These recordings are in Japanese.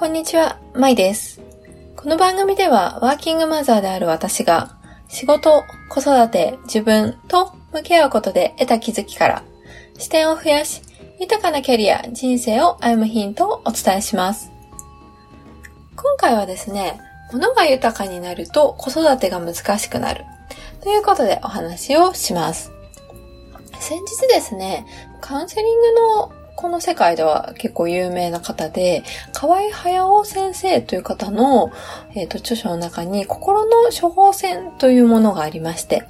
こんにちは、まいです。この番組ではワーキングマザーである私が仕事、子育て、自分と向き合うことで得た気づきから視点を増やし豊かなキャリア、人生を歩むヒントをお伝えします。今回はですね、物が豊かになると子育てが難しくなるということでお話をします。先日ですね、カウンセリングのこの世界では結構有名な方で、河合駿先生という方の、えっ、ー、と、著書の中に心の処方箋というものがありまして、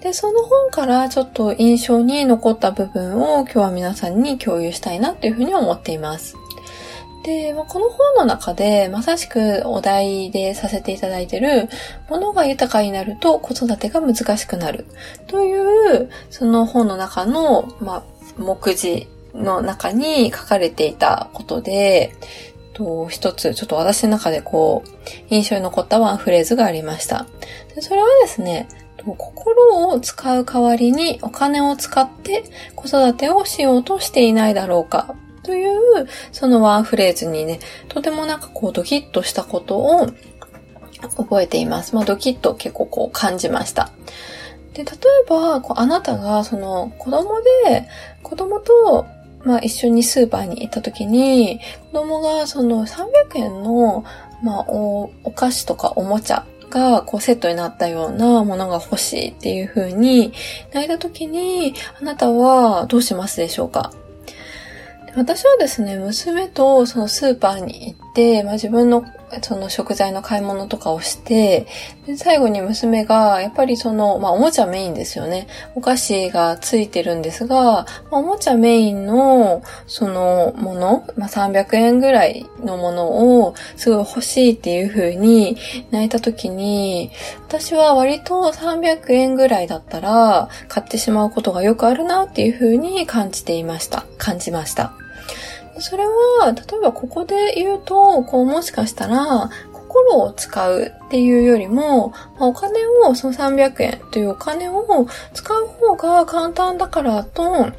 で、その本からちょっと印象に残った部分を今日は皆さんに共有したいなというふうに思っています。で、この本の中でまさしくお題でさせていただいている、ものが豊かになると子育てが難しくなるという、その本の中の、まあ、目次の中に書かれていたことで、と一つ、ちょっと私の中でこう、印象に残ったワンフレーズがありました。でそれはですね、心を使う代わりにお金を使って子育てをしようとしていないだろうかという、そのワンフレーズにね、とてもなんかこうドキッとしたことを覚えています。まあドキッと結構こう感じました。で、例えば、こうあなたがその子供で、子供とまあ一緒にスーパーに行った時に、子供がその300円の、まあお、お菓子とかおもちゃがこうセットになったようなものが欲しいっていう風に泣いた時に、あなたはどうしますでしょうか？私はですね、娘とそのスーパーに行って、まあ、自分のその食材の買い物とかをして、で最後に娘が、やっぱりその、まあ、おもちゃメインですよね。お菓子がついてるんですが、まあ、おもちゃメインの、そのもの、まあ、300円ぐらいのものを、すごい欲しいっていう風に泣いた時に、私は割と300円ぐらいだったら、買ってしまうことがよくあるなっていう風に感じていました。感じました。それは、例えばここで言うと、こうもしかしたら、心を使うっていうよりも、まあ、お金を、その300円というお金を使う方が簡単だからと、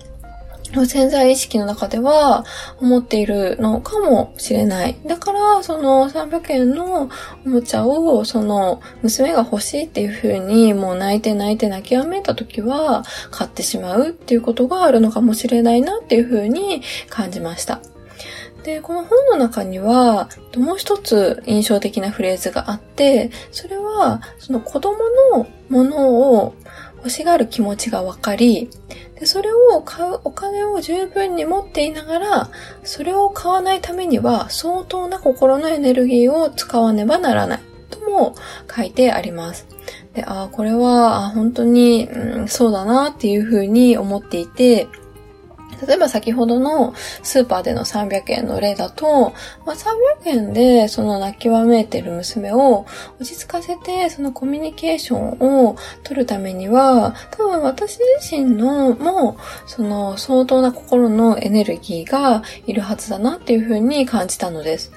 潜在意識の中では思っているのかもしれない。だから、その300円のおもちゃを、その娘が欲しいっていう風にもう泣いて泣いて泣きやめた時は買ってしまうっていうことがあるのかもしれないなっていう風に感じました。で、この本の中には、もう一つ印象的なフレーズがあって、それは、その子供のものを欲しがる気持ちがわかり、で、それを買うお金を十分に持っていながら、それを買わないためには相当な心のエネルギーを使わねばならない。とも書いてあります。で、ああ、これは、本当に、うん、そうだなっていうふうに思っていて、例えば先ほどのスーパーでの300円の例だと、まあ、300円でその泣きわめいてる娘を落ち着かせてそのコミュニケーションを取るためには、多分私自身のもその相当な心のエネルギーがいるはずだなっていうふうに感じたのです。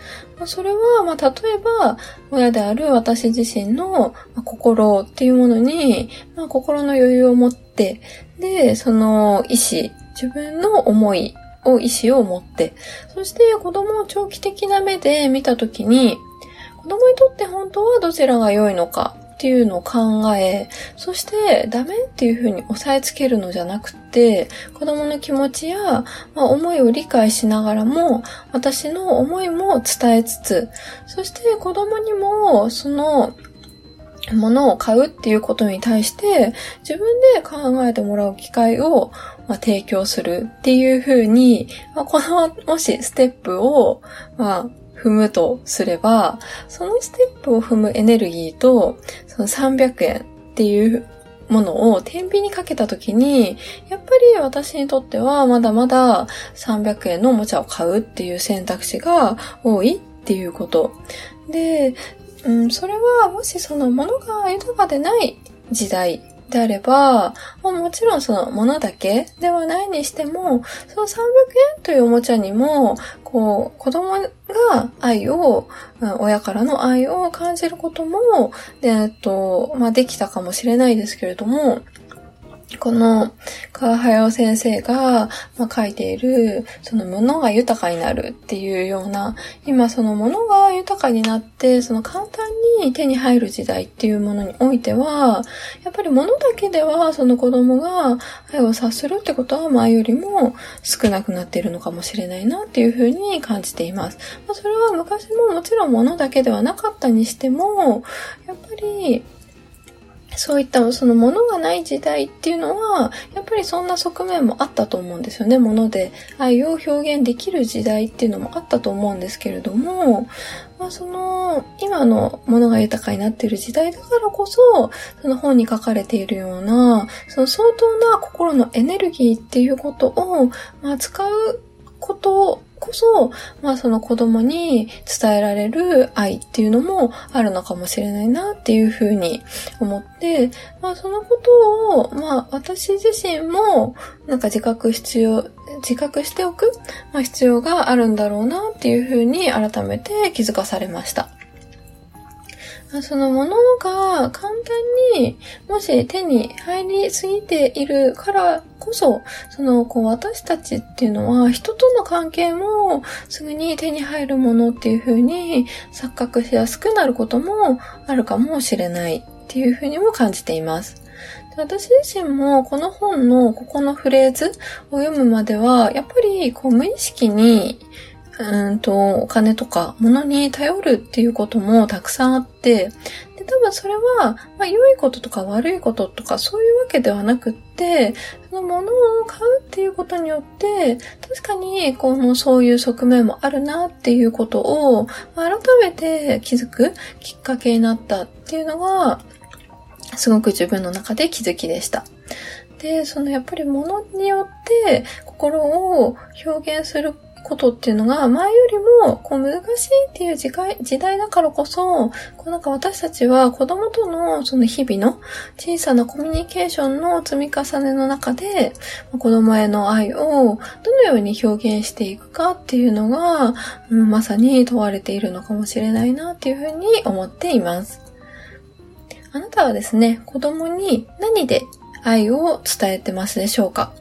それは、まあ、例えば、親である私自身の心っていうものに、まあ、心の余裕を持って、で、その意志自分の思いを、意思を持って、そして子供を長期的な目で見たときに、子供にとって本当はどちらが良いのかっていうのを考え、そしてダメっていうふうに押さえつけるのじゃなくて、子供の気持ちや、まあ、思いを理解しながらも、私の思いも伝えつつ、そして子供にもその物を買うっていうことに対して自分で考えてもらう機会を、まあ、提供するっていうふうに、まあ、このもしステップを、まあ、踏むとすれば、そのステップを踏むエネルギーと、その300円っていうものを天秤にかけたときに、やっぱり私にとってはまだまだ300円のおもちゃを買うっていう選択肢が多いっていうこと。で、うん、それはもしその物が豊かでない時代であれば、まあ、もちろんその物だけではないにしても、その300円というおもちゃにも、こう、子供が愛を、親からの愛を感じることも、えっと、まあ、できたかもしれないですけれども、この川早先生が、まあ、書いている、その物が豊かになるっていうような、今その物が豊かになって、その簡単に手に入る時代っていうものにおいては、やっぱり物だけではその子供が愛を察するってことは前よりも少なくなっているのかもしれないなっていうふうに感じています。まあ、それは昔ももちろん物だけではなかったにしても、やっぱりそういったその物がない時代っていうのは、やっぱりそんな側面もあったと思うんですよね。物で愛を表現できる時代っていうのもあったと思うんですけれども、まあ、その、今のものが豊かになっている時代だからこそ、その本に書かれているような、その相当な心のエネルギーっていうことを、まあ、使うことこそ、まあその子供に伝えられる愛っていうのもあるのかもしれないなっていうふうに思って、まあそのことを、まあ私自身もなんか自覚必要、自覚しておく、まあ、必要があるんだろうなっていうふうに改めて気づかされました。そのものが簡単にもし手に入りすぎているからこそ、そのこう私たちっていうのは人との関係もすぐに手に入るものっていう風に錯覚しやすくなることもあるかもしれないっていう風にも感じています。私自身もこの本のここのフレーズを読むまでは、やっぱりこう無意識にうんと、お金とか物に頼るっていうこともたくさんあって、で、多分それは、まあ、良いこととか悪いこととかそういうわけではなくって、その物を買うっていうことによって、確かに、この、そういう側面もあるなっていうことを、改めて気づくきっかけになったっていうのが、すごく自分の中で気づきでした。で、そのやっぱり物によって心を表現することっていうのが前よりもこう難しいっていう時代時代だからこそ、こうなんか私たちは子供とのその日々の小さなコミュニケーションの積み重ねの中で、子供への愛をどのように表現していくかっていうのが、うん、まさに問われているのかもしれないなっていうふうに思っています。あなたはですね、子供に何で愛を伝えてますでしょうか？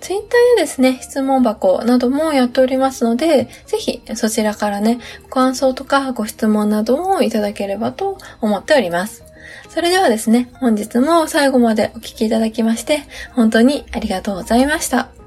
ツイッターやですね、質問箱などもやっておりますので、ぜひそちらからね、ご感想とかご質問などもいただければと思っております。それではですね、本日も最後までお聴きいただきまして、本当にありがとうございました。